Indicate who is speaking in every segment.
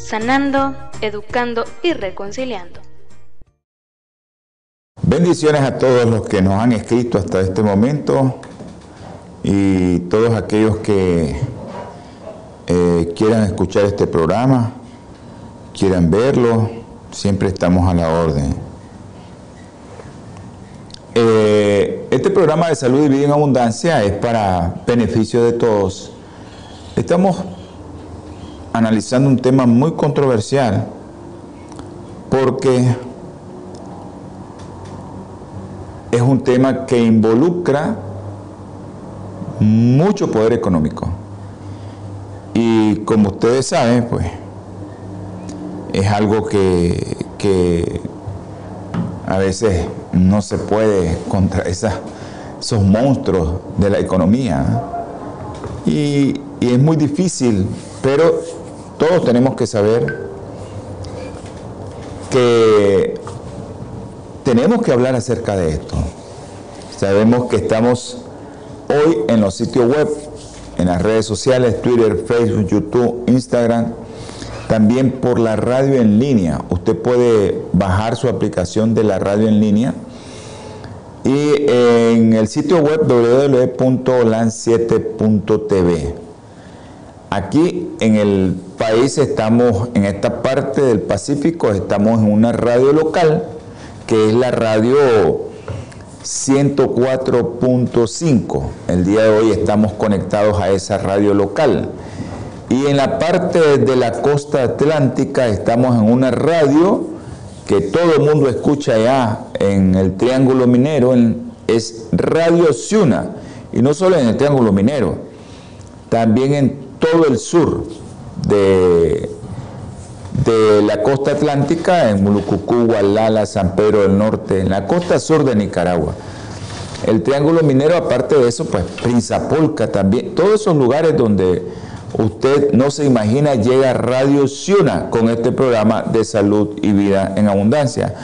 Speaker 1: sanando, educando y reconciliando.
Speaker 2: Bendiciones a todos los que nos han escrito hasta este momento y todos aquellos que eh, quieran escuchar este programa, quieran verlo, siempre estamos a la orden. Eh, este programa de salud y vida en abundancia es para beneficio de todos. Estamos analizando un tema muy controversial porque es un tema que involucra mucho poder económico. Y como ustedes saben, pues es algo que, que a veces no se puede contra esos monstruos de la economía. Y, y es muy difícil, pero todos tenemos que saber que tenemos que hablar acerca de esto. Sabemos que estamos hoy en los sitios web, en las redes sociales, Twitter, Facebook, YouTube, Instagram, también por la radio en línea. Usted puede bajar su aplicación de la radio en línea y en el sitio web www.lan7.tv. Aquí en el país estamos, en esta parte del Pacífico, estamos en una radio local, que es la radio 104.5. El día de hoy estamos conectados a esa radio local. Y en la parte de la costa atlántica estamos en una radio que todo el mundo escucha allá en el Triángulo Minero, es Radio Ciuna. Y no solo en el Triángulo Minero, también en todo el sur de, de la costa atlántica, en Mulucucú, Gualala, San Pedro del Norte, en la costa sur de Nicaragua. El Triángulo Minero, aparte de eso, pues Prinzapolca también, todos esos lugares donde usted no se imagina llega Radio Ciuna con este programa de salud y vida en abundancia.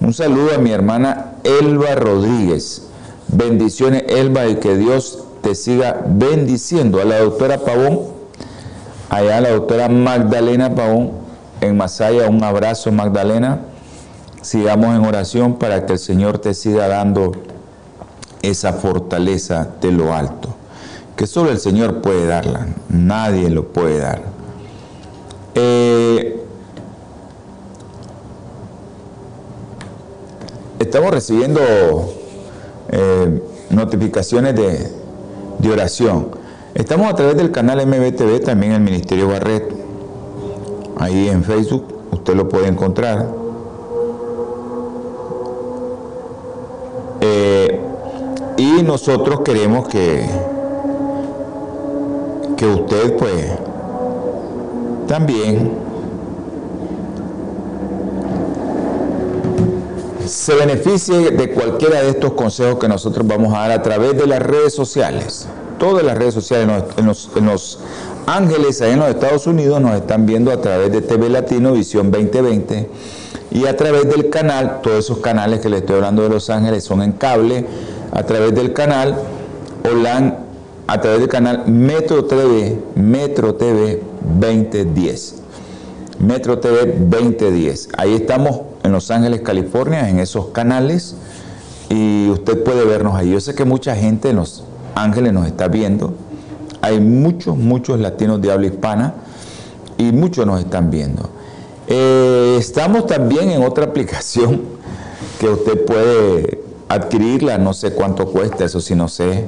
Speaker 2: Un saludo a mi hermana Elba Rodríguez. Bendiciones, Elba, y que Dios te siga bendiciendo. A la doctora Pavón, allá la doctora Magdalena Paón en Masaya. Un abrazo Magdalena. Sigamos en oración para que el Señor te siga dando esa fortaleza de lo alto, que solo el Señor puede darla, nadie lo puede dar. Eh, estamos recibiendo eh, notificaciones de, de oración. Estamos a través del canal MBTV, también el Ministerio Barreto. Ahí en Facebook usted lo puede encontrar. Eh, y nosotros queremos que, que usted pues también se beneficie de cualquiera de estos consejos que nosotros vamos a dar a través de las redes sociales todas las redes sociales, en los, Ángeles, ahí en los Estados Unidos, nos están viendo a través de TV Latino Visión 2020 y a través del canal, todos esos canales que le estoy hablando de Los Ángeles son en cable, a través del canal OLAN, a través del canal Metro TV, Metro TV 2010. Metro TV 2010. Ahí estamos en Los Ángeles, California, en esos canales y usted puede vernos ahí. Yo sé que mucha gente nos Ángeles nos está viendo. Hay muchos, muchos latinos de habla hispana y muchos nos están viendo. Eh, estamos también en otra aplicación que usted puede adquirirla, no sé cuánto cuesta, eso sí no sé.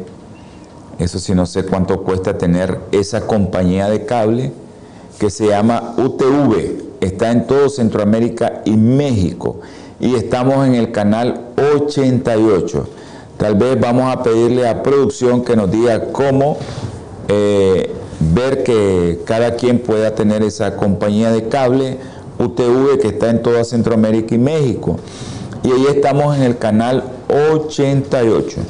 Speaker 2: Eso sí no sé cuánto cuesta tener esa compañía de cable que se llama UTV. Está en todo Centroamérica y México. Y estamos en el canal 88. Tal vez vamos a pedirle a producción que nos diga cómo eh, ver que cada quien pueda tener esa compañía de cable UTV que está en toda Centroamérica y México. Y ahí estamos en el canal 88.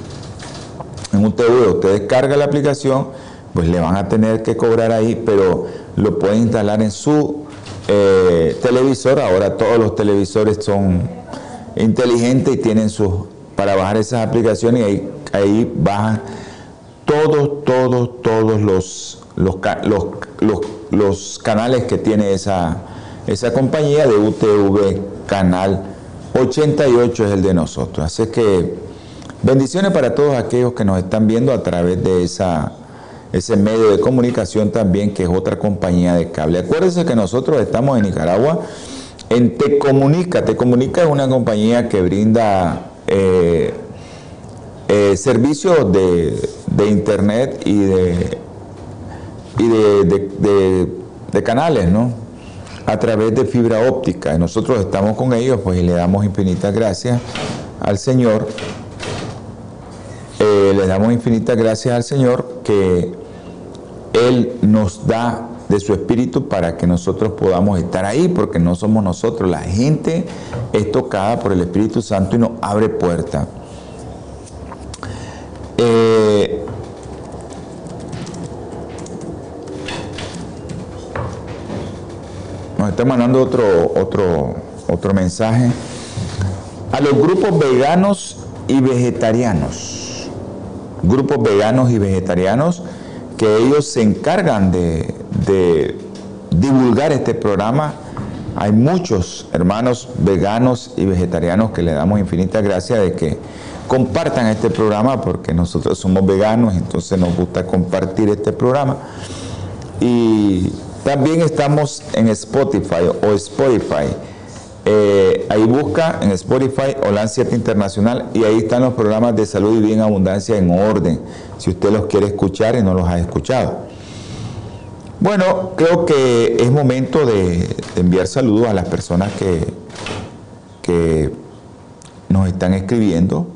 Speaker 2: En UTV usted descarga la aplicación, pues le van a tener que cobrar ahí, pero lo puede instalar en su eh, televisor. Ahora todos los televisores son inteligentes y tienen sus para bajar esas aplicaciones y ahí, ahí bajan todos, todos, todos los, canales que tiene esa, compañía de UTV Canal 88 es el de nosotros. Así que bendiciones para todos aquellos que nos están viendo a través de ese medio de comunicación también, que es otra compañía de cable. Acuérdense que nosotros estamos en Nicaragua en Te Comunica. Te Comunica es una compañía que brinda eh, eh, servicios de de internet y de, y de, canales, ¿no? A través de fibra óptica. Nosotros estamos con ellos, pues, y le damos infinitas gracias al Señor. Eh, le damos infinitas gracias al Señor que Él nos da de su espíritu para que nosotros podamos estar ahí, porque no somos nosotros. La gente es tocada por el Espíritu Santo y nos abre puerta. Eh, nos está mandando otro, otro, otro mensaje. A los grupos veganos y vegetarianos. Grupos veganos y vegetarianos que ellos se encargan de, de divulgar este programa. Hay muchos hermanos veganos y vegetarianos que le damos infinitas gracias de que compartan este programa porque nosotros somos veganos, entonces nos gusta compartir este programa. Y también estamos en Spotify o Spotify. Eh, ahí busca en Spotify 7 Internacional y ahí están los programas de salud y bien abundancia en orden, si usted los quiere escuchar y no los ha escuchado. Bueno, creo que es momento de, enviar saludos a las personas que, nos están escribiendo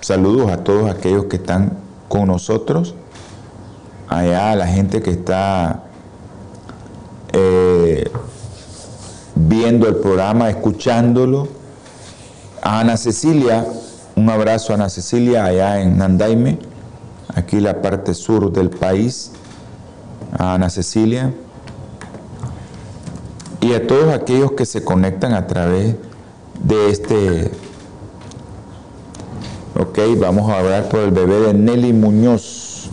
Speaker 2: Saludos a todos aquellos que están con nosotros, allá a la gente que está eh, viendo el programa, escuchándolo. A Ana Cecilia, un abrazo a Ana Cecilia allá en Nandaime, aquí la parte sur del país. A Ana Cecilia. Y a todos aquellos que se conectan a través de este Ok, vamos a hablar por el bebé de Nelly Muñoz.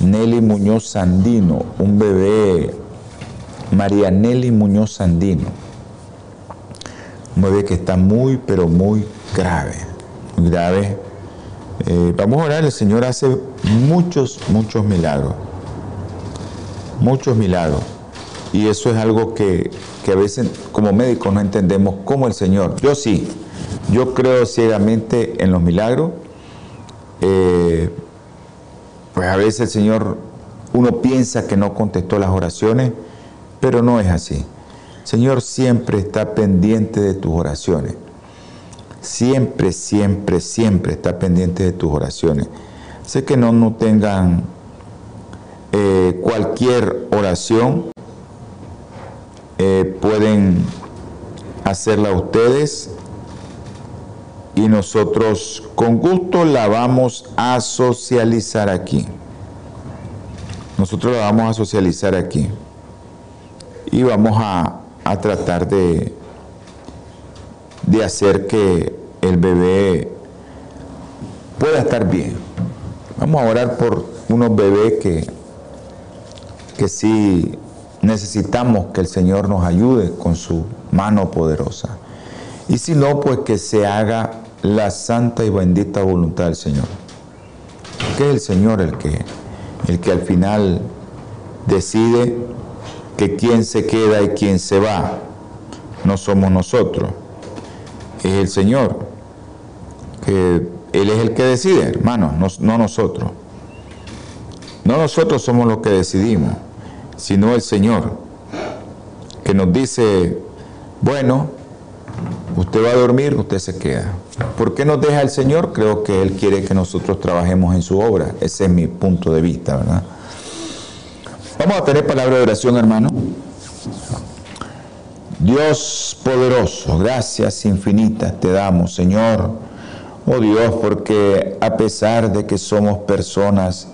Speaker 2: Nelly Muñoz Sandino, un bebé, María Nelly Muñoz Sandino. Un bebé que está muy, pero muy grave. Muy grave. Eh, vamos a orar, el Señor hace muchos, muchos milagros. Muchos milagros. Y eso es algo que, que a veces como médicos no entendemos cómo el Señor. Yo sí, yo creo ciegamente en los milagros. Eh, pues a veces el Señor, uno piensa que no contestó las oraciones, pero no es así. El Señor siempre está pendiente de tus oraciones. Siempre, siempre, siempre está pendiente de tus oraciones. Sé que no, no tengan eh, cualquier oración, eh, pueden hacerla ustedes y nosotros con gusto la vamos a socializar aquí. Nosotros la vamos a socializar aquí. Y vamos a, tratar de, de hacer que el bebé pueda estar bien. Vamos a orar por unos bebés que, que sí necesitamos que el Señor nos ayude con su mano poderosa. Y si no, pues que se haga la santa y bendita voluntad del Señor. Que es el Señor el que, el que al final decide que quien se queda y quien se va no somos nosotros, es el Señor. Que Él es el que decide, hermanos, no, no nosotros. No nosotros somos los que decidimos, sino el Señor, que nos dice, bueno, Usted va a dormir, usted se queda. ¿Por qué nos deja el Señor? Creo que Él quiere que nosotros trabajemos en su obra. Ese es mi punto de vista, ¿verdad? Vamos a tener palabra de oración, hermano. Dios poderoso, gracias infinitas te damos, Señor. Oh Dios, porque a pesar de que somos personas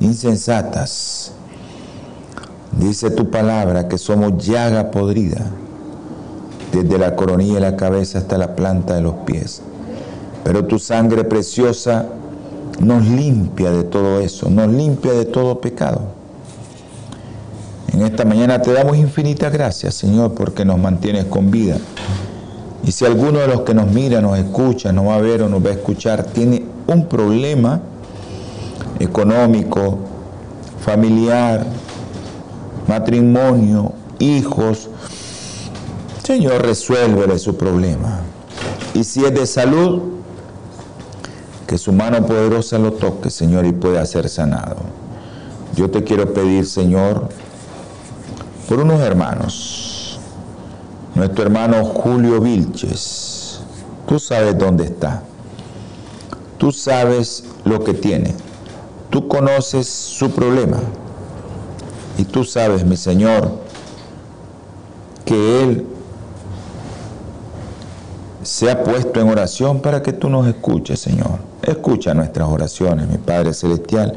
Speaker 2: insensatas, dice tu palabra que somos llaga podrida, desde la coronilla de la cabeza hasta la planta de los pies. Pero tu sangre preciosa nos limpia de todo eso, nos limpia de todo pecado. En esta mañana te damos infinitas gracias, Señor, porque nos mantienes con vida. Y si alguno de los que nos mira, nos escucha, nos va a ver o nos va a escuchar, tiene un problema económico, familiar, matrimonio, hijos, Señor, resuélvele su problema. Y si es de salud, que su mano poderosa lo toque, Señor, y pueda ser sanado. Yo te quiero pedir, Señor, por unos hermanos. Nuestro hermano Julio Vilches, tú sabes dónde está. Tú sabes lo que tiene. Tú conoces su problema. Y tú sabes, mi Señor, que Él se ha puesto en oración para que tú nos escuches, Señor. Escucha nuestras oraciones, mi Padre Celestial,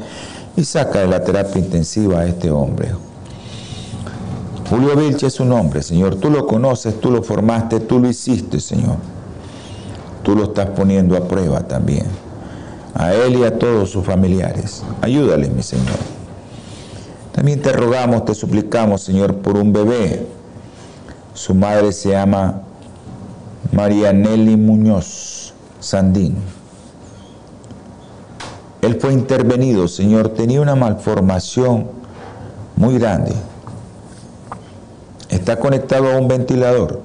Speaker 2: y saca de la terapia intensiva a este hombre. Julio Vilche es un hombre, Señor. Tú lo conoces, tú lo formaste, tú lo hiciste, Señor. Tú lo estás poniendo a prueba también. A él y a todos sus familiares. Ayúdale, mi Señor. También te rogamos, te suplicamos, Señor, por un bebé. Su madre se llama María Nelly Muñoz Sandín. Él fue intervenido, Señor, tenía una malformación muy grande. Está conectado a un ventilador,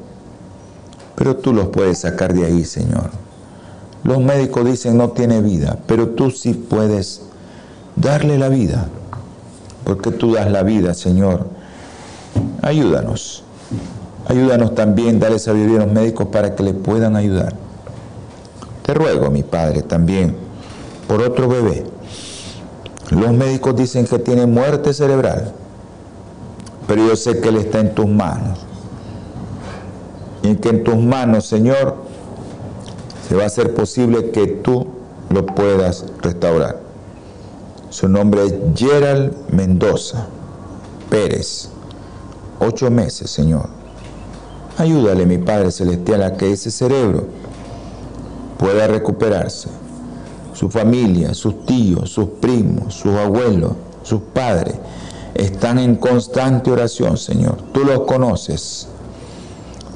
Speaker 2: pero tú los puedes sacar de ahí, Señor. Los médicos dicen no tiene vida, pero tú sí puedes darle la vida, porque tú das la vida, Señor. Ayúdanos. Ayúdanos también, dale sabiduría a los médicos para que le puedan ayudar. Te ruego, mi Padre, también por otro bebé. Los médicos dicen que tiene muerte cerebral, pero yo sé que Él está en tus manos. Y que en tus manos, Señor, va a hacer posible que tú lo puedas restaurar. Su nombre es Gerald Mendoza Pérez. Ocho meses, Señor. Ayúdale, mi Padre Celestial, a que ese cerebro pueda recuperarse. Su familia, sus tíos, sus primos, sus abuelos, sus padres están en constante oración, Señor. Tú los conoces.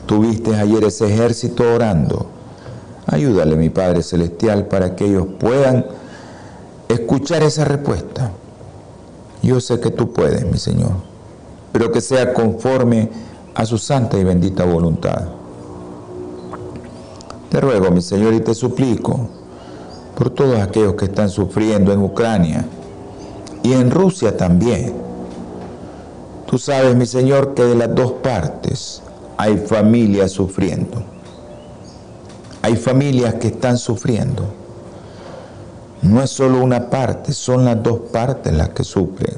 Speaker 2: Tuviste ayer ese ejército orando. Ayúdale, mi Padre Celestial, para que ellos puedan escuchar esa respuesta. Yo sé que tú puedes, mi Señor, pero que sea conforme a su santa y bendita voluntad. Te ruego, mi Señor, y te suplico por todos aquellos que están sufriendo en Ucrania y en Rusia también. Tú sabes, mi Señor, que de las dos partes hay familias sufriendo. Hay familias que están sufriendo. No es solo una parte, son las dos partes las que sufren.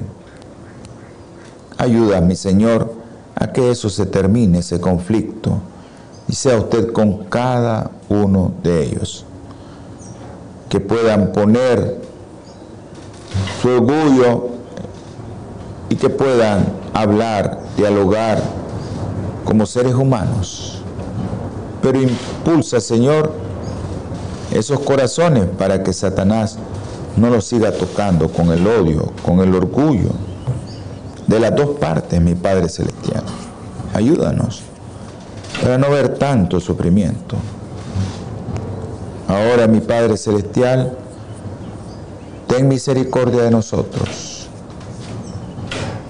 Speaker 2: Ayuda, mi Señor, a que eso se termine, ese conflicto, y sea usted con cada uno de ellos. Que puedan poner su orgullo y que puedan hablar, dialogar como seres humanos. Pero impulsa, Señor, esos corazones para que Satanás no los siga tocando con el odio, con el orgullo, de las dos partes, mi Padre Celestial. Ayúdanos para no ver tanto sufrimiento. Ahora, mi Padre Celestial, ten misericordia de nosotros.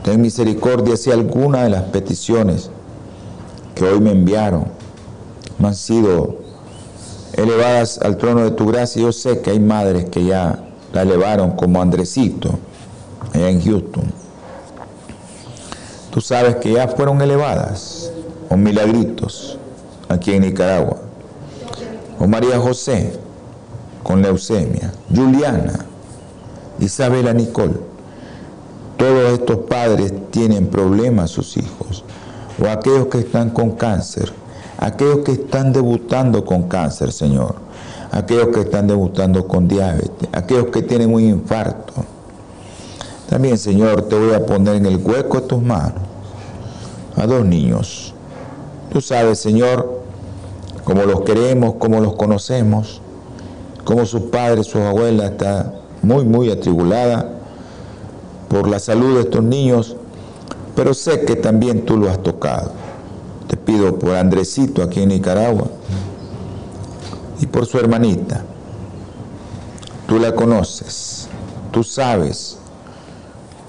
Speaker 2: Ten misericordia si alguna de las peticiones que hoy me enviaron me han sido elevadas al trono de tu gracia. Yo sé que hay madres que ya la elevaron como Andresito en Houston tú sabes que ya fueron elevadas, o milagritos, aquí en Nicaragua. O María José, con leucemia. Juliana, Isabela Nicole. todos estos padres tienen problemas sus hijos, o aquellos que están con cáncer, aquellos que están debutando con cáncer, Señor, aquellos que están debutando con diabetes, aquellos que tienen un infarto. También, Señor, te voy a poner en el hueco de tus manos a dos niños. Tú sabes, Señor, cómo los queremos, cómo los conocemos, cómo sus padres, sus abuelas está muy, muy atribulada por la salud de estos niños, pero sé que también tú lo has tocado. Te pido por Andresito aquí en Nicaragua y por su hermanita. Tú la conoces, tú sabes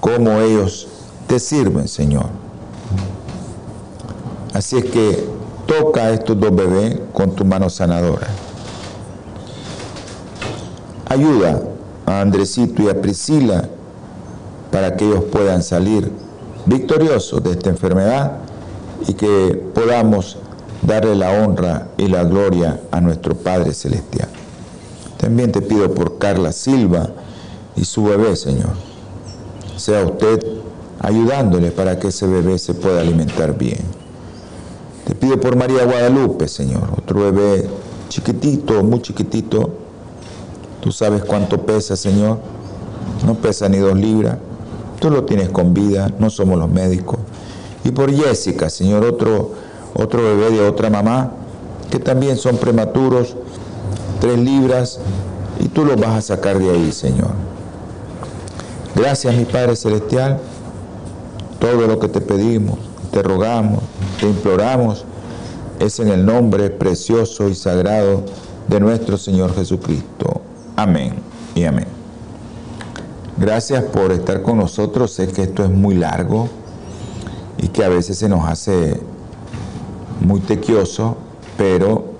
Speaker 2: cómo ellos te sirven, Señor. Así es que toca a estos dos bebés con tu mano sanadora. Ayuda a Andresito y a Priscila para que ellos puedan salir victoriosos de esta enfermedad y que podamos darle la honra y la gloria a nuestro Padre Celestial. También te pido por Carla Silva y su bebé, Señor. Sea usted ayudándole para que ese bebé se pueda alimentar bien. Te pido por María Guadalupe, Señor, otro bebé chiquitito, muy chiquitito. Tú sabes cuánto pesa, Señor. No pesa ni dos libras. Tú lo tienes con vida, no somos los médicos. Y por Jessica, Señor, otro, otro bebé de otra mamá, que también son prematuros, tres libras, y tú los vas a sacar de ahí, Señor. Gracias, mi Padre Celestial, todo lo que te pedimos, te rogamos, te imploramos, es en el nombre precioso y sagrado de nuestro Señor Jesucristo. Amén y amén. Gracias por estar con nosotros. Sé que esto es muy largo y que a veces se nos hace muy tequioso, pero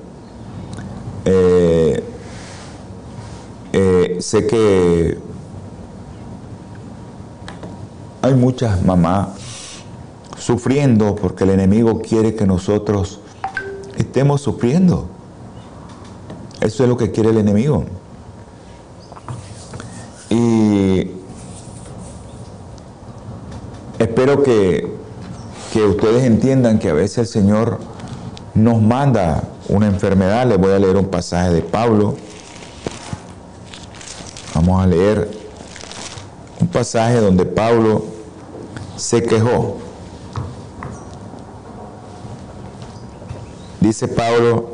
Speaker 2: eh, eh, sé que hay muchas mamás sufriendo porque el enemigo quiere que nosotros estemos sufriendo. Eso es lo que quiere el enemigo. Y espero que, que ustedes entiendan que a veces el Señor nos manda una enfermedad. Les voy a leer un pasaje de Pablo. Vamos a leer un pasaje donde Pablo se quejó. Dice Pablo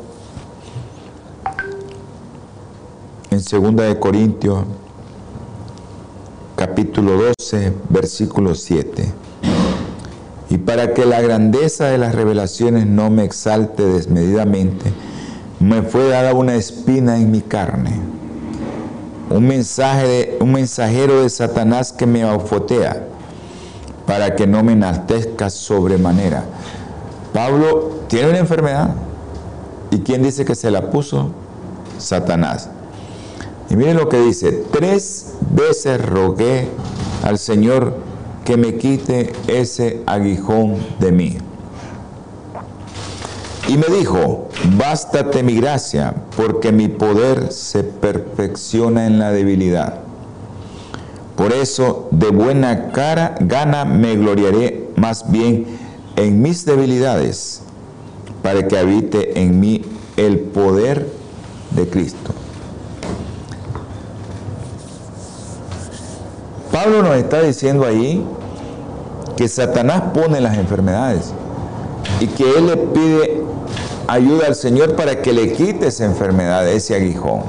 Speaker 2: en 2 de Corintios capítulo 12, versículo 7. Y para que la grandeza de las revelaciones no me exalte desmedidamente, me fue dada una espina en mi carne, un, mensajero de Satanás que me aufotea, para que no me enaltezca sobremanera. Pablo tiene una enfermedad. ¿Y quién dice que se la puso? Satanás. Y miren lo que dice, tres veces rogué al Señor que me quite ese aguijón de mí. Y me dijo, bástate mi gracia, porque mi poder se perfecciona en la debilidad. Por eso, de buena cara, gana me gloriaré más bien en mis debilidades, para que habite en mí el poder de Cristo. Pablo nos está diciendo ahí que Satanás pone las enfermedades y que él le pide ayuda al Señor para que le quite esa enfermedad, ese aguijón.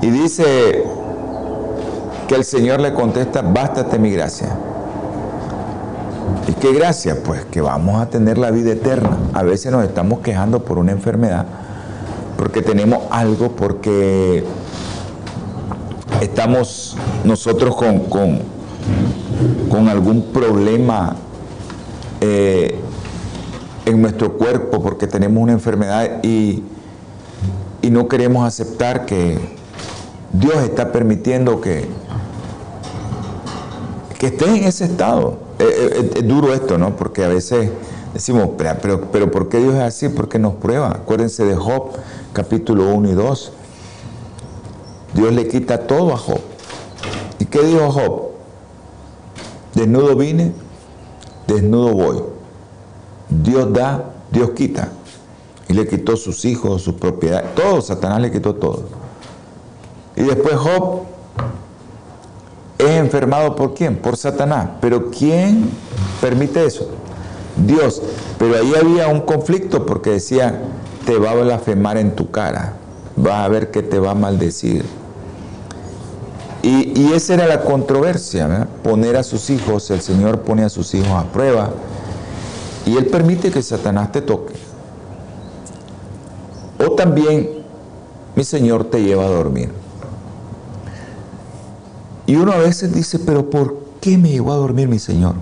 Speaker 2: Y dice que el Señor le contesta, bástate mi gracia. ¿Y qué gracia? Pues que vamos a tener la vida eterna. A veces nos estamos quejando por una enfermedad, porque tenemos algo, porque estamos nosotros con, con, algún problema eh, en nuestro cuerpo porque tenemos una enfermedad y, y no queremos aceptar que Dios está permitiendo que, que estés en ese estado. Es, duro esto, ¿no? Porque a veces decimos, pero, pero, pero ¿por qué Dios es así? Porque nos prueba. Acuérdense de Job, capítulo 1 y 2 Dios le quita todo a Job. ¿Y qué dijo Job? Desnudo vine, desnudo voy. Dios da, Dios quita. Y le quitó sus hijos, sus propiedades, todo, Satanás le quitó todo. Y después Job es enfermado por quién? Por Satanás. Pero ¿quién permite eso? Dios. Pero ahí había un conflicto porque decía, te va a blasfemar en tu cara, vas a ver que te va a maldecir. Y, esa era la controversia, poner a sus hijos, el Señor pone a sus hijos a prueba y Él permite que Satanás te toque. O también mi Señor te lleva a dormir. Y uno a veces dice, pero ¿por qué me llevó a dormir mi Señor?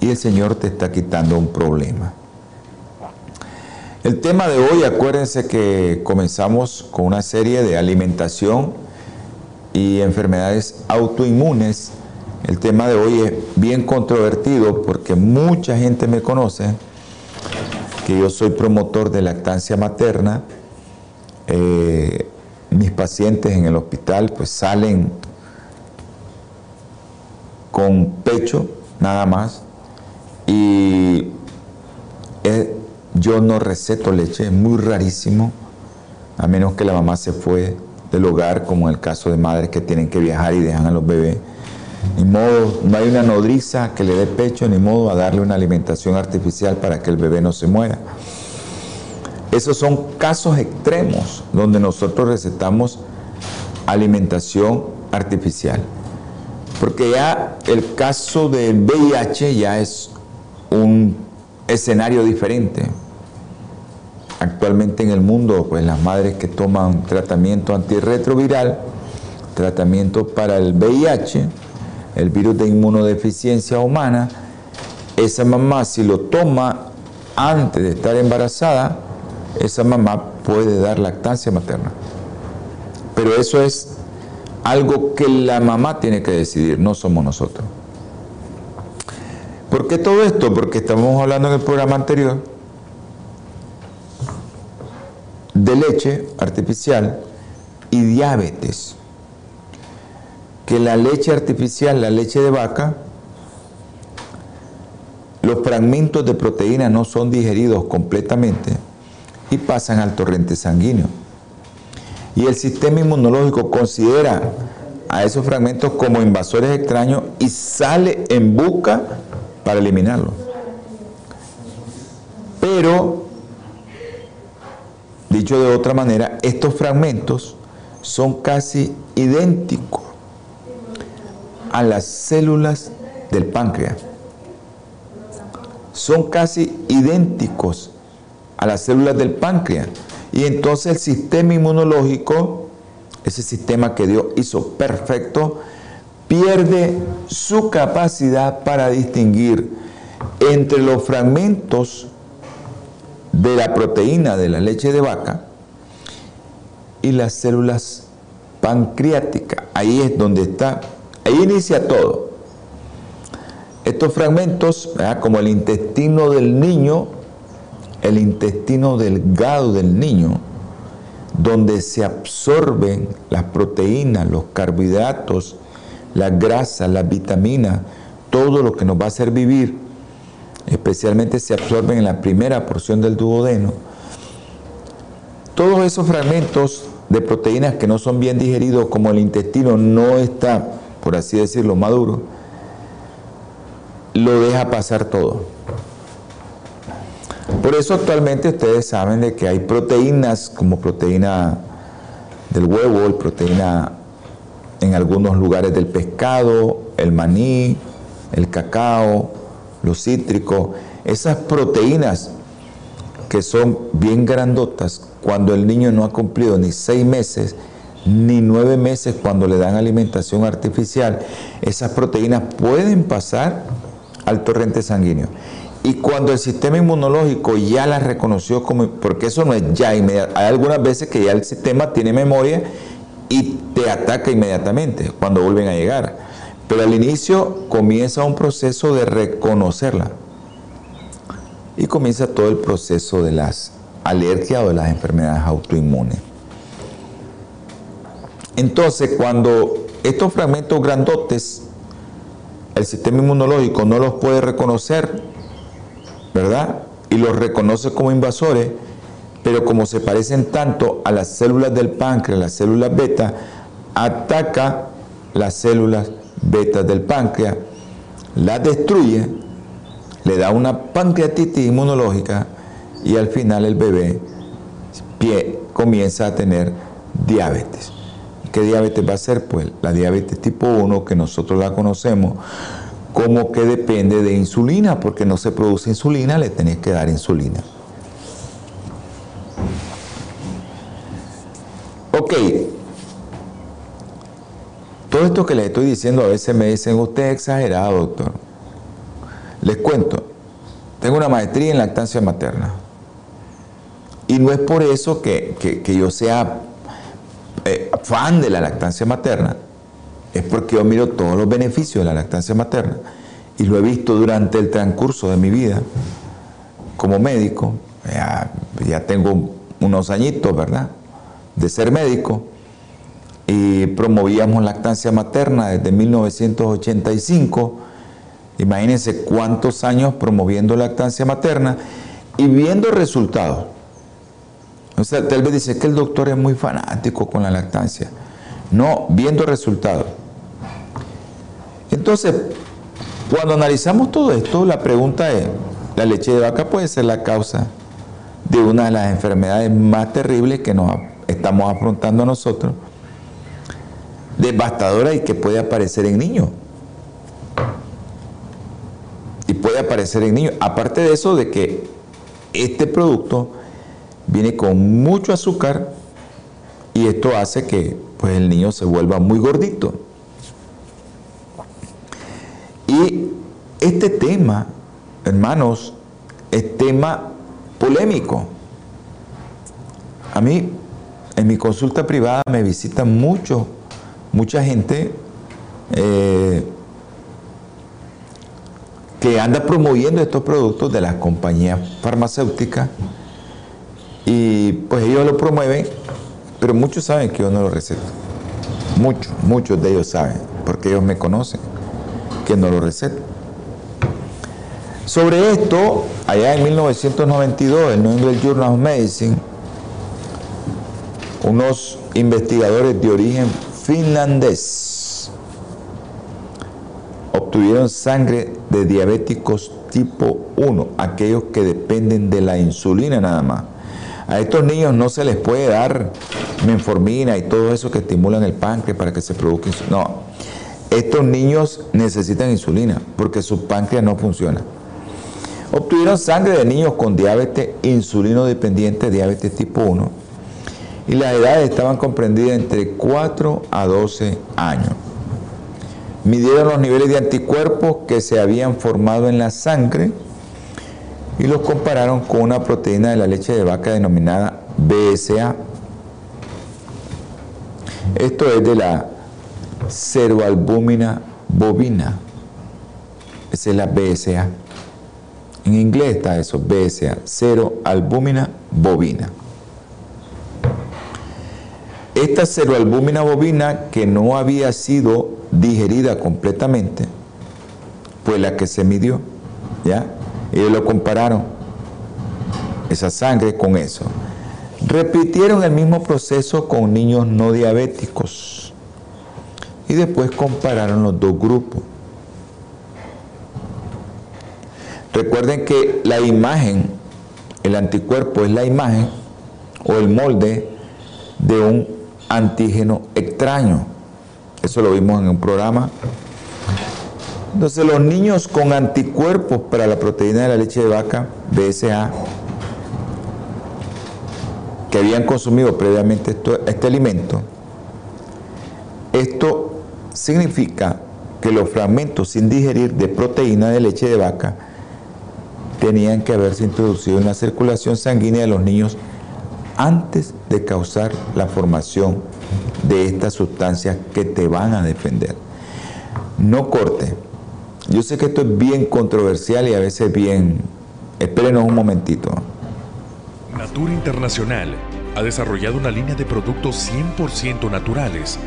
Speaker 2: Y el Señor te está quitando un problema. El tema de hoy, acuérdense que comenzamos con una serie de alimentación y enfermedades autoinmunes. El tema de hoy es bien controvertido porque mucha gente me conoce que yo soy promotor de lactancia materna. Eh, mis pacientes en el hospital pues salen con pecho nada más y yo no receto leche, es muy rarísimo, a menos que la mamá se fue del hogar, como en el caso de madres que tienen que viajar y dejan a los bebés. Ni modo, no hay una nodriza que le dé pecho, ni modo a darle una alimentación artificial para que el bebé no se muera. Esos son casos extremos donde nosotros recetamos alimentación artificial. Porque ya el caso del VIH ya es un escenario diferente. Actualmente en el mundo, pues las madres que toman tratamiento antirretroviral, tratamiento para el VIH, el virus de inmunodeficiencia humana, esa mamá si lo toma antes de estar embarazada, esa mamá puede dar lactancia materna. Pero eso es algo que la mamá tiene que decidir, no somos nosotros. ¿Por qué todo esto? Porque estamos hablando en el programa anterior leche artificial y diabetes. Que la leche artificial, la leche de vaca, los fragmentos de proteína no son digeridos completamente y pasan al torrente sanguíneo. Y el sistema inmunológico considera a esos fragmentos como invasores extraños y sale en busca para eliminarlos. Pero, dicho de otra manera, estos fragmentos son casi idénticos a las células del páncreas. Son casi idénticos a las células del páncreas. Y entonces el sistema inmunológico, ese sistema que Dios hizo perfecto, pierde su capacidad para distinguir entre los fragmentos de la proteína de la leche de vaca y las células pancreáticas. Ahí es donde está, ahí inicia todo. Estos fragmentos, como el intestino del niño, el intestino delgado del niño, donde se absorben las proteínas, los carbohidratos, las grasas, las vitaminas, todo lo que nos va a hacer vivir, especialmente se absorben en la primera porción del duodeno. Todos esos fragmentos de proteínas que no son bien digeridos, como el intestino no está, por así decirlo, maduro, lo deja pasar todo. Por eso actualmente ustedes saben de que hay proteínas como proteína del huevo, proteína en algunos lugares del pescado, el maní, el cacao, los cítricos, esas proteínas que son bien grandotas cuando el niño no ha cumplido ni seis meses, ni nueve meses cuando le dan alimentación artificial, esas proteínas pueden pasar al torrente sanguíneo. Y cuando el sistema inmunológico ya las reconoció como, porque eso no es ya inmediato, hay algunas veces que ya el sistema tiene memoria y te ataca inmediatamente cuando vuelven a llegar. Pero al inicio comienza un proceso de reconocerla. Y comienza todo el proceso de las alergias o de las enfermedades autoinmunes. Entonces, cuando estos fragmentos grandotes el sistema inmunológico no los puede reconocer, ¿verdad? Y los reconoce como invasores, pero como se parecen tanto a las células del páncreas, las células beta, ataca las células beta del páncreas, las destruye, le da una pancreatitis inmunológica y al final el bebé comienza a tener diabetes. ¿Qué diabetes va a ser? Pues la diabetes tipo 1 que nosotros la conocemos como que depende de insulina, porque no se produce insulina, le tenés que dar insulina. Ok, esto que les estoy diciendo a veces me dicen, usted es exagerado, doctor. Les cuento, tengo una maestría en lactancia materna. Y no es por eso que, yo sea eh, fan de la lactancia materna, es porque yo miro todos los beneficios de la lactancia materna y lo he visto durante el transcurso de mi vida como médico. Ya, ya tengo unos añitos, ¿verdad? De ser médico y promovíamos lactancia materna desde 1985. Imagínense cuántos años promoviendo lactancia materna y viendo resultados. O sea, tal vez dice que el doctor es muy fanático con la lactancia. No, viendo resultados. Entonces, cuando analizamos todo esto, la pregunta es, ¿la leche de vaca puede ser la causa de una de las enfermedades más terribles que nos estamos afrontando nosotros? Devastadora y que puede aparecer en niños. Y puede aparecer en niños. Aparte de eso, de que este producto viene con mucho azúcar y esto hace que pues, el niño se vuelva muy gordito. Y este tema, hermanos, es tema polémico. A mí, en mi consulta privada me visita mucho, mucha gente eh, que anda promoviendo estos productos de las compañías farmacéuticas y pues ellos lo promueven, pero muchos saben que yo no lo receto. Muchos, muchos de ellos saben, porque ellos me conocen que no lo receta. Sobre esto, allá en 1992, el New England Journal of Medicine, unos investigadores de origen finlandés obtuvieron sangre de diabéticos tipo 1, aquellos que dependen de la insulina nada más. A estos niños no se les puede dar menformina y todo eso que estimulan el páncreas para que se produzca insulina. No, estos niños necesitan insulina porque su páncreas no funciona. Obtuvieron sangre de niños con diabetes insulino dependiente, diabetes tipo 1, y las edades estaban comprendidas entre 4 a 12 años. Midieron los niveles de anticuerpos que se habían formado en la sangre y los compararon con una proteína de la leche de vaca denominada BSA. Esto es de la ceroalbúmina bovina. Esa es la BSA. En inglés está eso, BSA, ceroalbúmina bovina. Esta ceroalbúmina bovina que no había sido digerida completamente, fue la que se midió, ¿ya? Ellos lo compararon, esa sangre con eso. Repitieron el mismo proceso con niños no diabéticos y después compararon los dos grupos. Recuerden que la imagen, el anticuerpo es la imagen o el molde de un antígeno extraño. Eso lo vimos en un programa. Entonces los niños con anticuerpos para la proteína de la leche de vaca, BSA, que habían consumido previamente este alimento, esto significa que los fragmentos sin digerir de proteína de leche de vaca tenían que haberse introducido en la circulación sanguínea de los niños antes de causar la formación de estas sustancias que te van a defender. No corte. Yo sé que esto es bien controversial y a veces bien... Espérenos un momentito.
Speaker 3: Natura Internacional ha desarrollado una línea de productos 100% naturales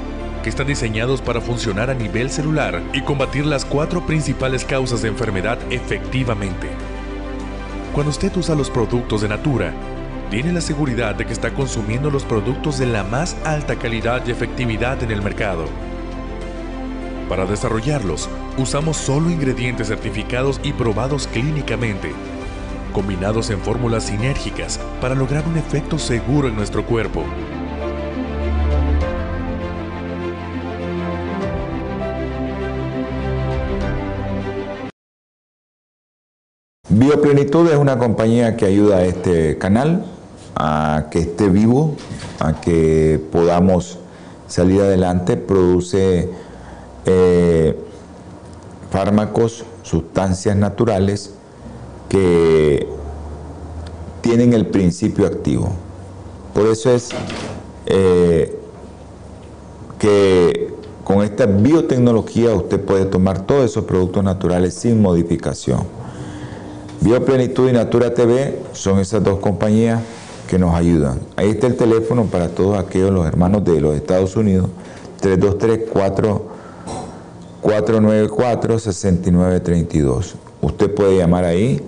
Speaker 3: que están diseñados para funcionar a nivel celular y combatir las cuatro principales causas de enfermedad efectivamente. Cuando usted usa los productos de Natura, tiene la seguridad de que está consumiendo los productos de la más alta calidad y efectividad en el mercado. Para desarrollarlos, usamos solo ingredientes certificados y probados clínicamente, combinados en fórmulas sinérgicas para lograr un efecto seguro en nuestro cuerpo.
Speaker 2: Bioplenitud es una compañía que ayuda a este canal a que esté vivo, a que podamos salir adelante, produce eh, fármacos, sustancias naturales que tienen el principio activo. Por eso es eh, que con esta biotecnología usted puede tomar todos esos productos naturales sin modificación. Bioplenitud y Natura TV son esas dos compañías que nos ayudan. Ahí está el teléfono para todos aquellos los hermanos de los Estados Unidos, 323 494 6932. Usted puede llamar ahí.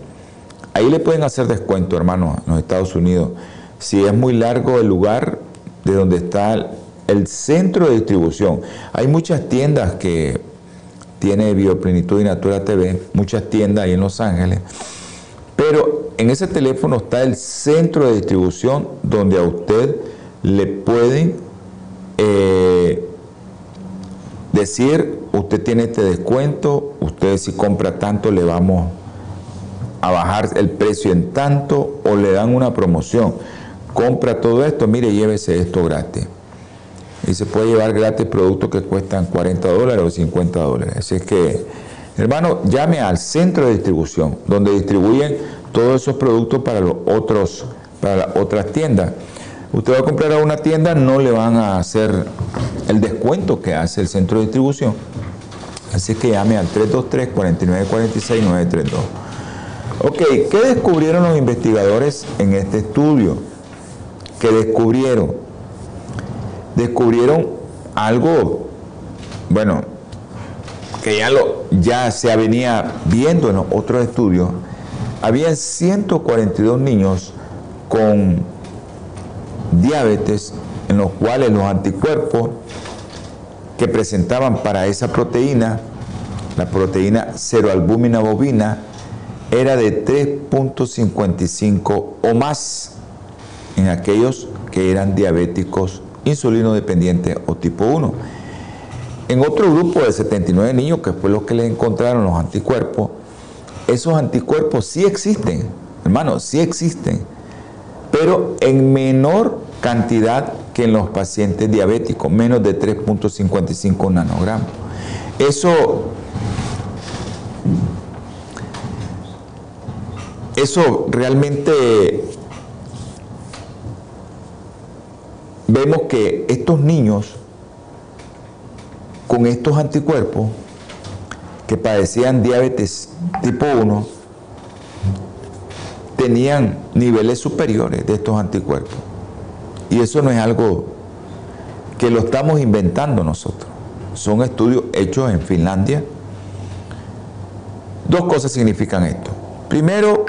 Speaker 2: Ahí le pueden hacer descuento, hermano, en los Estados Unidos. Si es muy largo el lugar de donde está el centro de distribución. Hay muchas tiendas que tiene Bioplenitud y Natura TV, muchas tiendas ahí en Los Ángeles. Pero en ese teléfono está el centro de distribución donde a usted le pueden eh, decir, usted tiene este descuento, usted si compra tanto le vamos a bajar el precio en tanto o le dan una promoción. Compra todo esto, mire, llévese esto gratis. Y se puede llevar gratis productos que cuestan 40 dólares o 50 dólares. Así es que Hermano, llame al centro de distribución, donde distribuyen todos esos productos para los otros, para las otras tiendas. Usted va a comprar a una tienda, no le van a hacer el descuento que hace el centro de distribución. Así que llame al 323-4946-932. Ok, ¿qué descubrieron los investigadores en este estudio? ¿Qué descubrieron? Descubrieron algo, bueno, que ya, lo, ya se venía viendo en otros estudios, había 142 niños con diabetes en los cuales los anticuerpos que presentaban para esa proteína, la proteína ceroalbúmina bovina, era de 3.55 o más en aquellos que eran diabéticos insulino dependientes o tipo 1. En otro grupo de 79 niños, que fue lo que les encontraron los anticuerpos, esos anticuerpos sí existen, hermanos, sí existen, pero en menor cantidad que en los pacientes diabéticos, menos de 3.55 nanogramos. Eso, eso realmente vemos que estos niños con estos anticuerpos que padecían diabetes tipo 1 tenían niveles superiores de estos anticuerpos. Y eso no es algo que lo estamos inventando nosotros. Son estudios hechos en Finlandia. Dos cosas significan esto. Primero,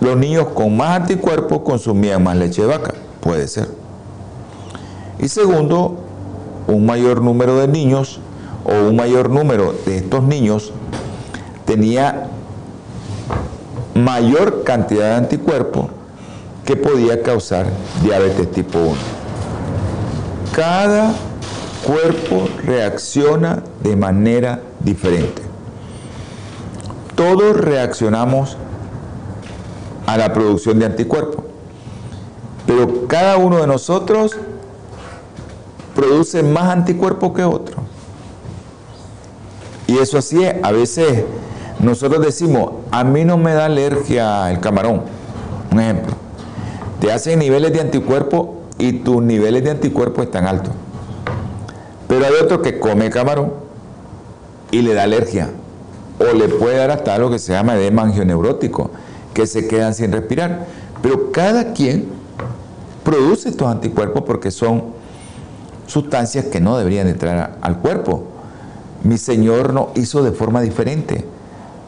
Speaker 2: los niños con más anticuerpos consumían más leche de vaca. Puede ser. Y segundo, un mayor número de niños o un mayor número de estos niños tenía mayor cantidad de anticuerpos que podía causar diabetes tipo 1. Cada cuerpo reacciona de manera diferente. Todos reaccionamos a la producción de anticuerpos, pero cada uno de nosotros produce más anticuerpos que otro. Y eso así es. A veces nosotros decimos, a mí no me da alergia el camarón. Un ejemplo. Te hacen niveles de anticuerpos y tus niveles de anticuerpos están altos. Pero hay otro que come camarón y le da alergia. O le puede dar hasta lo que se llama edema angioneurótico, que se quedan sin respirar. Pero cada quien produce estos anticuerpos porque son sustancias que no deberían entrar al cuerpo. Mi Señor nos hizo de forma diferente.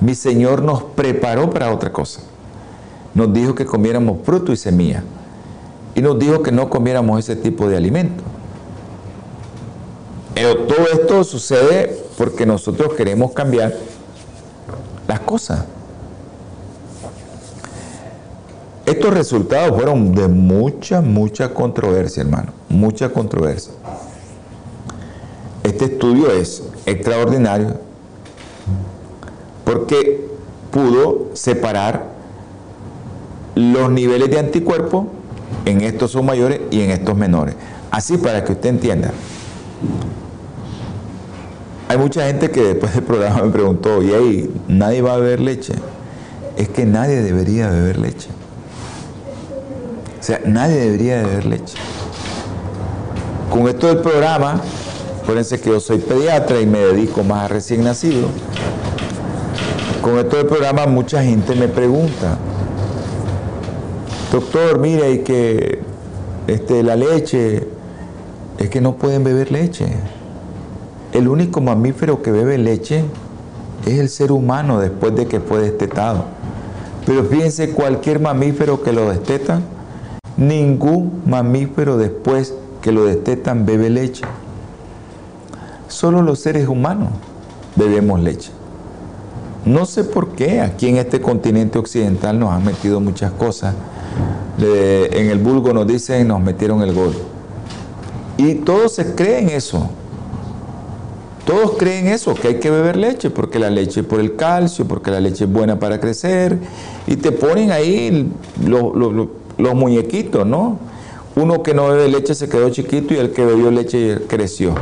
Speaker 2: Mi Señor nos preparó para otra cosa. Nos dijo que comiéramos fruto y semilla. Y nos dijo que no comiéramos ese tipo de alimento. Pero todo esto sucede porque nosotros queremos cambiar las cosas. Estos resultados fueron de mucha, mucha controversia, hermano. Mucha controversia. Este estudio es extraordinario porque pudo separar los niveles de anticuerpos, en estos son mayores y en estos menores. Así para que usted entienda. Hay mucha gente que después del programa me preguntó, y ahí, ¿nadie va a beber leche? Es que nadie debería beber leche. O sea, nadie debería beber leche. Con esto del programa, acuérdense que yo soy pediatra y me dedico más a recién nacido. Con esto del programa mucha gente me pregunta, doctor, mire, y que este, la leche, es que no pueden beber leche. El único mamífero que bebe leche es el ser humano después de que fue destetado. Pero fíjense, cualquier mamífero que lo desteta, ningún mamífero después que lo destetan bebe leche. Solo los seres humanos bebemos leche. No sé por qué aquí en este continente occidental nos han metido muchas cosas. en el vulgo nos dicen nos metieron el gol. Y todos se creen eso. Todos creen eso, que hay que beber leche, porque la leche es por el calcio, porque la leche es buena para crecer, y te ponen ahí los, muñequitos, ¿no? Uno que no bebe leche se quedó chiquito y el que bebió leche creció.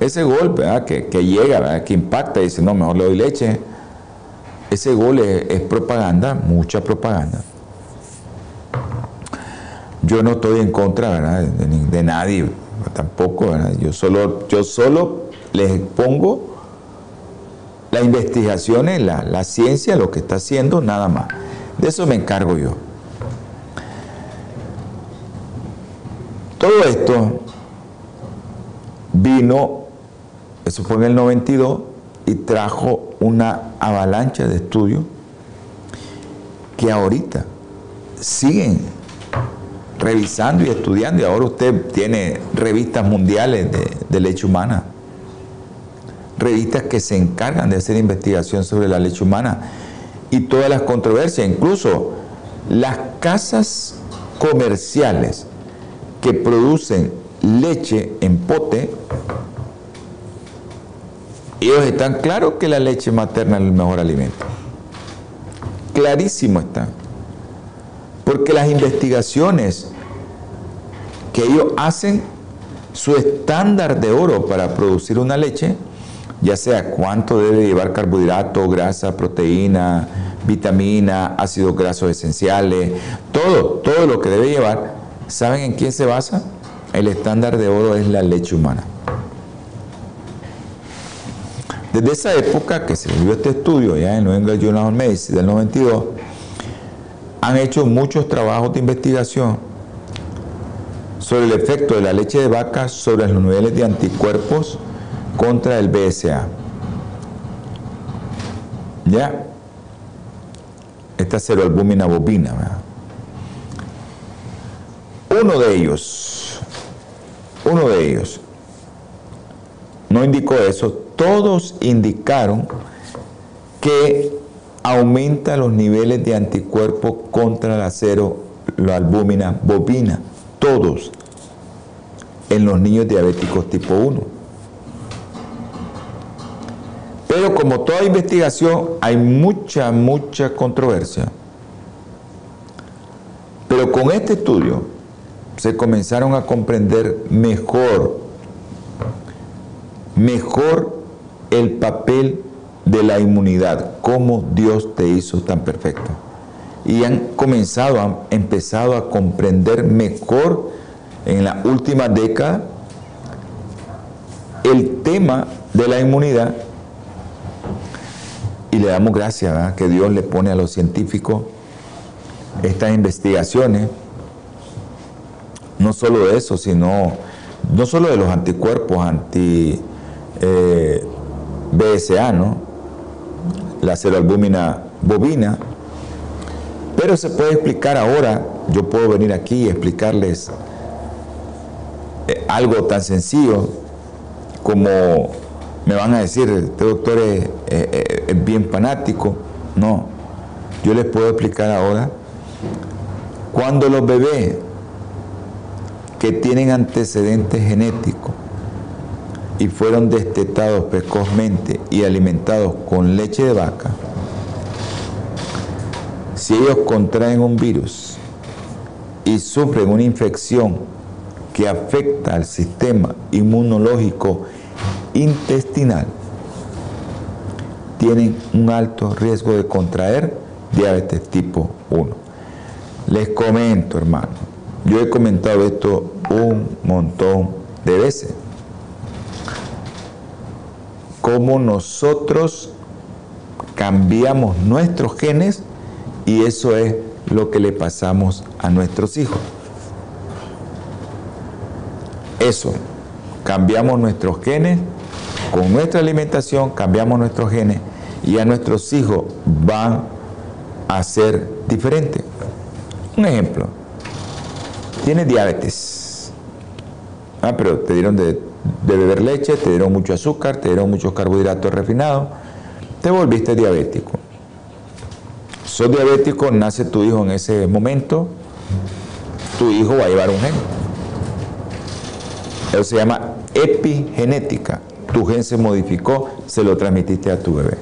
Speaker 2: Ese golpe que, llega, que impacta y dice, no, mejor le doy leche. Ese gol es, propaganda, mucha propaganda. Yo no estoy en contra De, nadie, tampoco. Yo solo, yo solo les expongo las investigaciones, la, la ciencia, lo que está haciendo, nada más. De eso me encargo yo. Todo esto vino, eso fue en el 92, y trajo una avalancha de estudios que ahorita siguen revisando y estudiando. Y ahora usted tiene revistas mundiales de, de leche humana revistas que se encargan de hacer investigación sobre la leche humana y todas las controversias, incluso las casas comerciales que producen leche en pote, ellos están claros que la leche materna es el mejor alimento. Clarísimo está. Porque las investigaciones que ellos hacen, su estándar de oro para producir una leche, ya sea cuánto debe llevar carbohidrato, grasa, proteína, vitamina, ácidos grasos esenciales, todo, todo lo que debe llevar. ¿Saben en quién se basa? El estándar de oro es la leche humana. Desde esa época que se dio este estudio, ya en New England Journal of Medicine del 92, han hecho muchos trabajos de investigación sobre el efecto de la leche de vaca sobre los niveles de anticuerpos contra el BSA. ¿Ya? Esta ceroalbúmina bovina. Uno de ellos, uno de ellos, no indicó eso, todos indicaron que aumenta los niveles de anticuerpos contra la ceroalbúmina bovina, todos, en los niños diabéticos tipo 1. Pero como toda investigación, hay mucha, mucha controversia. Pero con este estudio se comenzaron a comprender mejor, mejor el papel de la inmunidad, cómo Dios te hizo tan perfecto. Y han comenzado, han empezado a comprender mejor en la última década el tema de la inmunidad y le damos gracias que Dios le pone a los científicos estas investigaciones. No solo eso, sino no solo de los anticuerpos anti eh, BSA, ¿no? la ceroalbúmina bovina, pero se puede explicar ahora, yo puedo venir aquí y explicarles eh, algo tan sencillo como me van a decir, este doctor es bien fanático, no, yo les puedo explicar ahora, cuando los bebés que tienen antecedentes genéticos y fueron destetados precozmente y alimentados con leche de vaca, si ellos contraen un virus y sufren una infección que afecta al sistema inmunológico intestinal, tienen un alto riesgo de contraer diabetes tipo 1. Les comento, hermano, yo he comentado esto un montón de veces. Cómo nosotros cambiamos nuestros genes y eso es lo que le pasamos a nuestros hijos. Eso, cambiamos nuestros genes, con nuestra alimentación cambiamos nuestros genes y a nuestros hijos van a ser diferentes. Un ejemplo, tienes diabetes, ah, pero te dieron de, de beber leche, te dieron mucho azúcar, te dieron muchos carbohidratos refinados, te volviste diabético. Sos diabético, nace tu hijo en ese momento, tu hijo va a llevar un gen. Eso se llama epigenética. Tu gen se modificó, se lo transmitiste a tu bebé.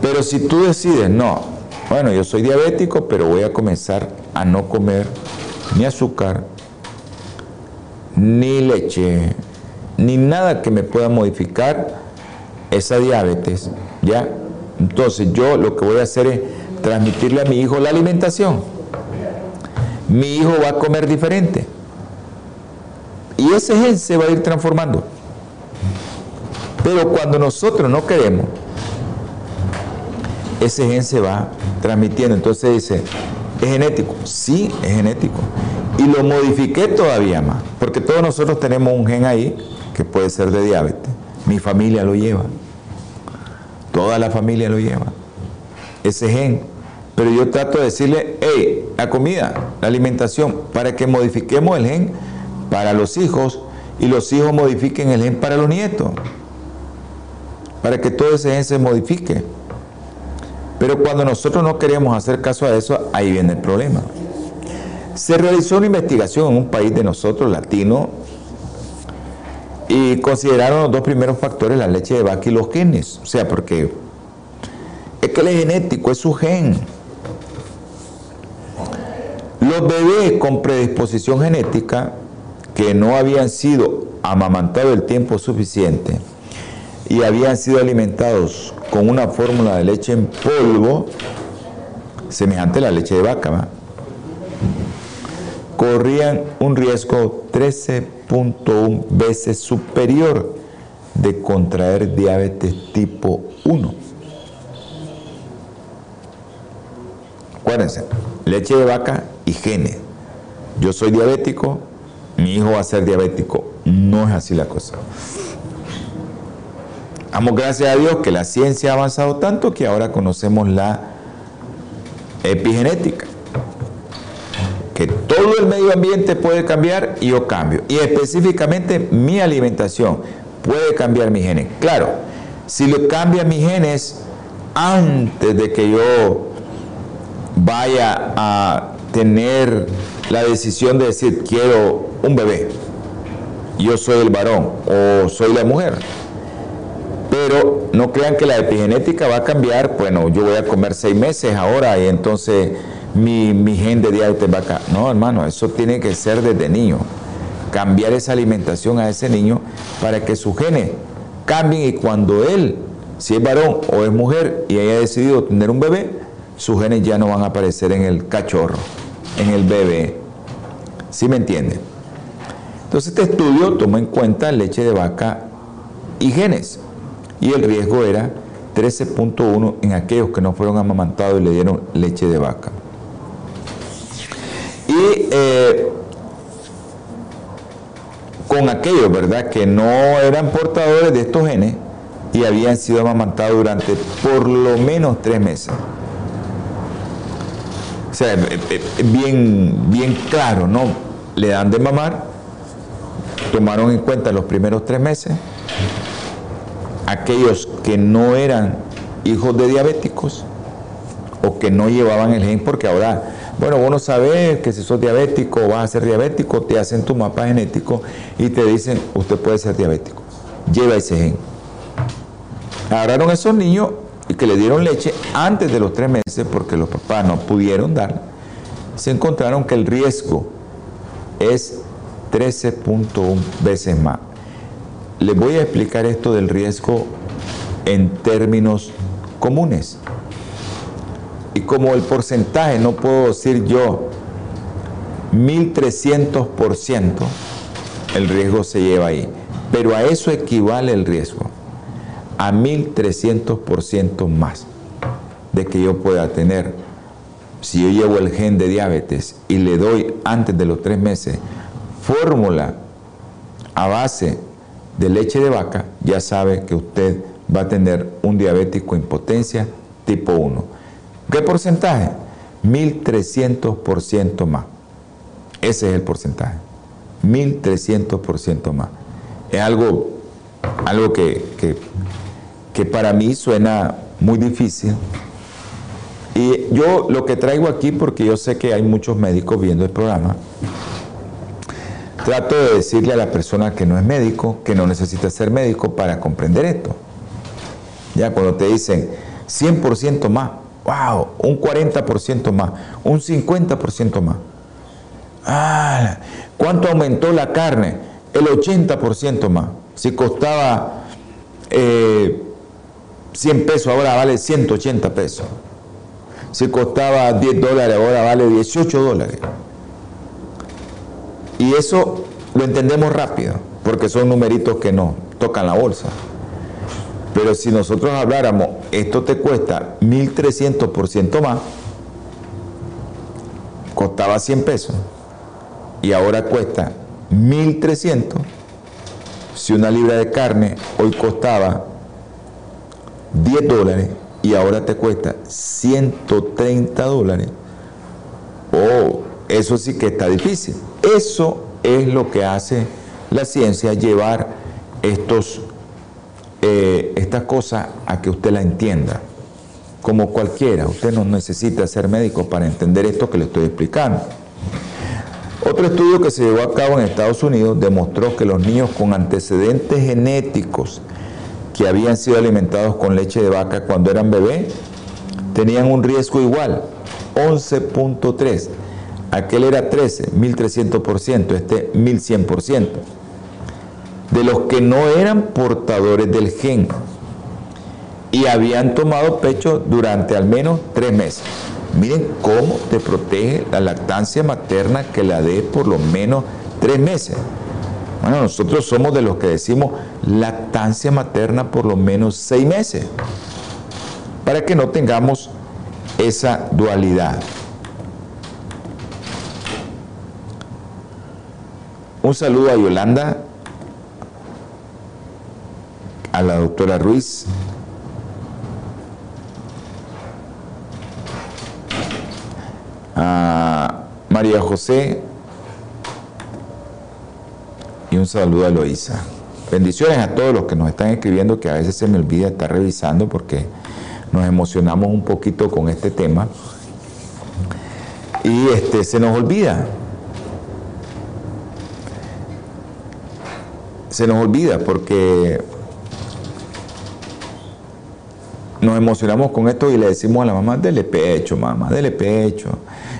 Speaker 2: Pero si tú decides, no, bueno, yo soy diabético, pero voy a comenzar a no comer ni azúcar, ni leche, ni nada que me pueda modificar esa diabetes, ¿ya? Entonces yo lo que voy a hacer es transmitirle a mi hijo la alimentación. Mi hijo va a comer diferente. Y ese gen se va a ir transformando. Pero cuando nosotros no queremos, ese gen se va transmitiendo. Entonces dice, ¿es genético? Sí, es genético. Y lo modifiqué todavía más, porque todos nosotros tenemos un gen ahí que puede ser de diabetes. Mi familia lo lleva. Toda la familia lo lleva. Ese gen. Pero yo trato de decirle, hey, la comida, la alimentación, para que modifiquemos el gen para los hijos y los hijos modifiquen el gen para los nietos. Para que todo ese gen se modifique. Pero cuando nosotros no queremos hacer caso a eso, ahí viene el problema. Se realizó una investigación en un país de nosotros, latino, y consideraron los dos primeros factores, la leche de vaca y los genes. O sea, porque es que el genético, es su gen. Los bebés con predisposición genética que no habían sido amamantados el tiempo suficiente y habían sido alimentados con una fórmula de leche en polvo, semejante a la leche de vaca, corrían un riesgo 13.1 veces superior de contraer diabetes tipo 1. Acuérdense, leche de vaca y genes. Yo soy diabético, mi hijo va a ser diabético. No es así la cosa. Damos gracias a Dios que la ciencia ha avanzado tanto que ahora conocemos la epigenética. Que todo el medio ambiente puede cambiar y yo cambio. Y específicamente mi alimentación puede cambiar mis genes. Claro, si le cambia mis genes antes de que yo vaya a tener la decisión de decir quiero un bebé, yo soy el varón o soy la mujer. Pero no crean que la epigenética va a cambiar, bueno, yo voy a comer seis meses ahora y entonces mi, mi gen de diabetes va a cambiar. No, hermano, eso tiene que ser desde niño. Cambiar esa alimentación a ese niño para que sus genes cambien y cuando él, si es varón o es mujer y haya decidido tener un bebé, sus genes ya no van a aparecer en el cachorro, en el bebé. ¿Sí me entienden? Entonces este estudio toma en cuenta leche de vaca y genes y el riesgo era 13.1 en aquellos que no fueron amamantados y le dieron leche de vaca. Eh, con aquellos, ¿verdad?, que no eran portadores de estos genes y habían sido amamantados durante por lo menos tres meses. O sea, bien, bien claro, ¿no? Le dan de mamar, tomaron en cuenta los primeros tres meses, aquellos que no eran hijos de diabéticos o que no llevaban el gen, porque ahora, bueno, vos no sabes que si sos diabético o vas a ser diabético, te hacen tu mapa genético y te dicen, usted puede ser diabético, lleva ese gen. Agarraron a esos niños y que le dieron leche antes de los tres meses porque los papás no pudieron dar, se encontraron que el riesgo es 13.1 veces más. Les voy a explicar esto del riesgo en términos comunes. Y como el porcentaje, no puedo decir yo 1300%, el riesgo se lleva ahí. Pero a eso equivale el riesgo, a 1300% más de que yo pueda tener. Si yo llevo el gen de diabetes y le doy antes de los tres meses fórmula a base de leche de vaca, ya sabe que usted va a tener un diabético impotencia tipo 1. ¿Qué porcentaje? 1300% más. Ese es el porcentaje. 1300% más. Es algo, algo que, que, que para mí suena muy difícil. Y yo lo que traigo aquí, porque yo sé que hay muchos médicos viendo el programa, trato de decirle a la persona que no es médico, que no necesita ser médico para comprender esto. Ya cuando te dicen 100% más, wow, un 40% más, un 50% más. Ah, ¿Cuánto aumentó la carne? El 80% más. Si costaba 100 eh, pesos, ahora vale 180 pesos. Si costaba 10 dólares, ahora vale 18 dólares. Y eso lo entendemos rápido, porque son numeritos que no tocan la bolsa. Pero si nosotros habláramos, esto te cuesta 1.300% más, costaba 100 pesos y ahora cuesta 1.300. Si una libra de carne hoy costaba 10 dólares y ahora te cuesta 130 dólares, oh, eso sí que está difícil. Eso es lo que hace la ciencia, llevar estos eh, esta cosa a que usted la entienda. Como cualquiera, usted no necesita ser médico para entender esto que le estoy explicando. Otro estudio que se llevó a cabo en Estados Unidos demostró que los niños con antecedentes genéticos que habían sido alimentados con leche de vaca cuando eran bebés tenían un riesgo igual, 11.3. Aquel era 13, 1300%, este 1100% de los que no eran portadores del gen y habían tomado pecho durante al menos tres meses. Miren cómo te protege la lactancia materna que la dé por lo menos tres meses. Bueno, nosotros somos de los que decimos lactancia materna por lo menos seis meses, para que no tengamos esa dualidad. Un saludo a Yolanda a la doctora Ruiz. A María José y un saludo a Loisa. Bendiciones a todos los que nos están escribiendo, que a veces se me olvida estar revisando porque nos emocionamos un poquito con este tema. Y este se nos olvida. Se nos olvida porque nos emocionamos con esto y le decimos a la mamá, dele pecho, mamá, dele pecho.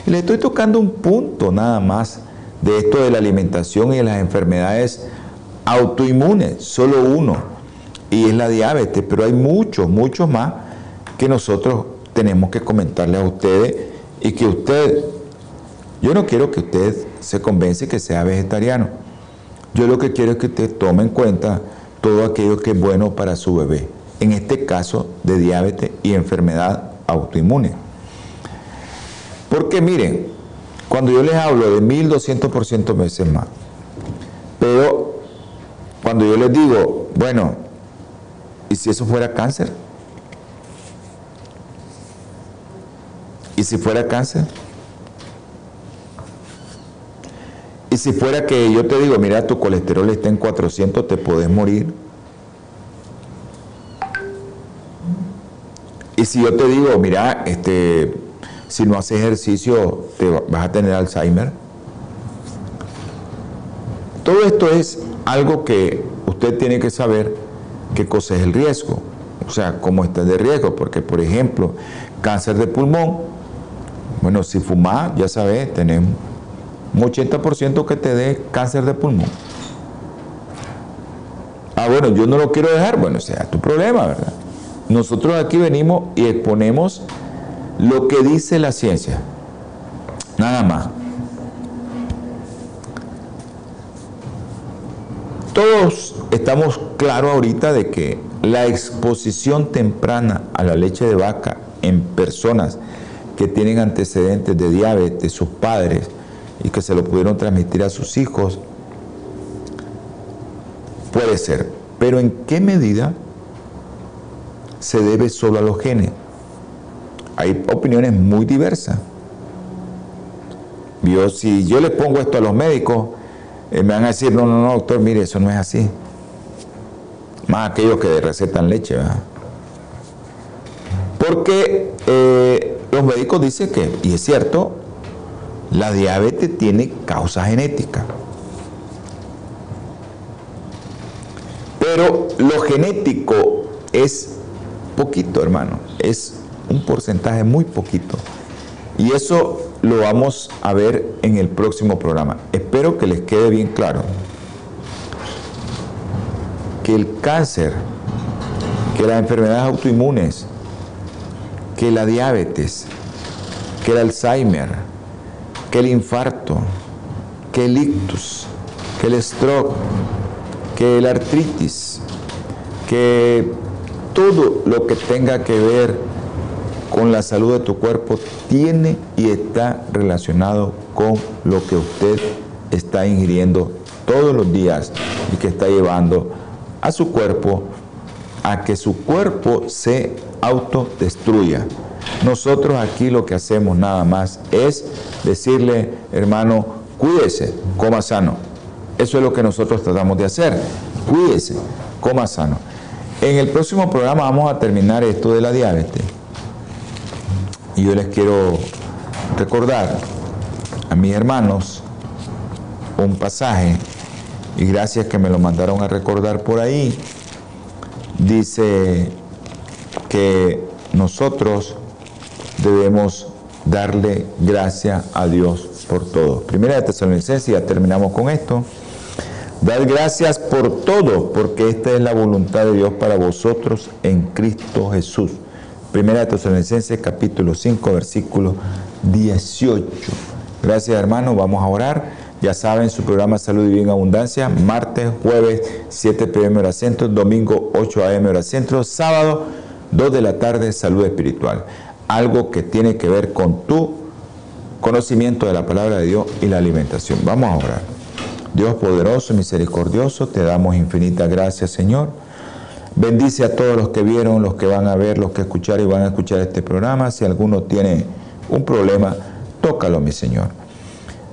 Speaker 2: Y le estoy tocando un punto nada más de esto de la alimentación y de las enfermedades autoinmunes, solo uno, y es la diabetes, pero hay muchos, muchos más que nosotros tenemos que comentarle a ustedes y que usted, yo no quiero que usted se convence que sea vegetariano, yo lo que quiero es que usted tome en cuenta todo aquello que es bueno para su bebé en este caso de diabetes y enfermedad autoinmune. Porque miren, cuando yo les hablo de 1200% veces más, pero cuando yo les digo, bueno, ¿y si eso fuera cáncer? ¿Y si fuera cáncer? Y si fuera que yo te digo, mira, tu colesterol está en 400, te podés morir. Y si yo te digo, mira, este, si no haces ejercicio, te vas a tener Alzheimer. Todo esto es algo que usted tiene que saber qué cosa es el riesgo. O sea, cómo está de riesgo. Porque, por ejemplo, cáncer de pulmón. Bueno, si fumas, ya sabes, tenemos un 80% que te dé cáncer de pulmón. Ah, bueno, yo no lo quiero dejar. Bueno, sea tu problema, ¿verdad? Nosotros aquí venimos y exponemos lo que dice la ciencia. Nada más. Todos estamos claros ahorita de que la exposición temprana a la leche de vaca en personas que tienen antecedentes de diabetes, sus padres, y que se lo pudieron transmitir a sus hijos, puede ser. Pero ¿en qué medida se debe solo a los genes? Hay opiniones muy diversas. Yo, si yo le pongo esto a los médicos, eh, me van a decir, no, no, no, doctor, mire, eso no es así. Más aquellos que recetan leche, ¿verdad? Porque eh, los médicos dicen que, y es cierto, la diabetes tiene causa genética. Pero lo genético es poquito, hermano. Es un porcentaje muy poquito. Y eso lo vamos a ver en el próximo programa. Espero que les quede bien claro que el cáncer, que las enfermedades autoinmunes, que la diabetes, que el Alzheimer, que el infarto, que el ictus, que el stroke, que la artritis, que todo lo que tenga que ver con la salud de tu cuerpo tiene y está relacionado con lo que usted está ingiriendo todos los días y que está llevando a su cuerpo a que su cuerpo se autodestruya. Nosotros aquí lo que hacemos nada más es decirle, hermano, cuídese, coma sano. Eso es lo que nosotros tratamos de hacer. Cuídese, coma sano. En el próximo programa vamos a terminar esto de la diabetes. Y yo les quiero recordar a mis hermanos un pasaje, y gracias que me lo mandaron a recordar por ahí, dice que nosotros debemos darle gracias a Dios por todo. Primera de Tesalonicenses, ya terminamos con esto. Dar gracias por todo, porque esta es la voluntad de Dios para vosotros en Cristo Jesús. Primera de Tesalonicenses capítulo 5 versículo 18. Gracias hermanos, vamos a orar. Ya saben, su programa Salud y Bien Abundancia, martes, jueves 7 pm hora centro, domingo 8 am hora centro, sábado 2 de la tarde, salud espiritual. Algo que tiene que ver con tu conocimiento de la palabra de Dios y la alimentación. Vamos a orar. Dios poderoso, misericordioso, te damos infinitas gracias, Señor Bendice a todos los que vieron, los que van a ver, los que escucharon y van a escuchar este programa. Si alguno tiene un problema, tócalo, mi Señor.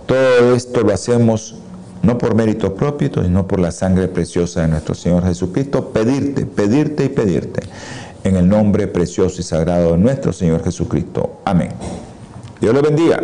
Speaker 2: Todo esto lo hacemos no por mérito propio, sino por la sangre preciosa de nuestro Señor Jesucristo. Pedirte, pedirte y pedirte. En el nombre precioso y sagrado de nuestro Señor Jesucristo. Amén. Dios le bendiga.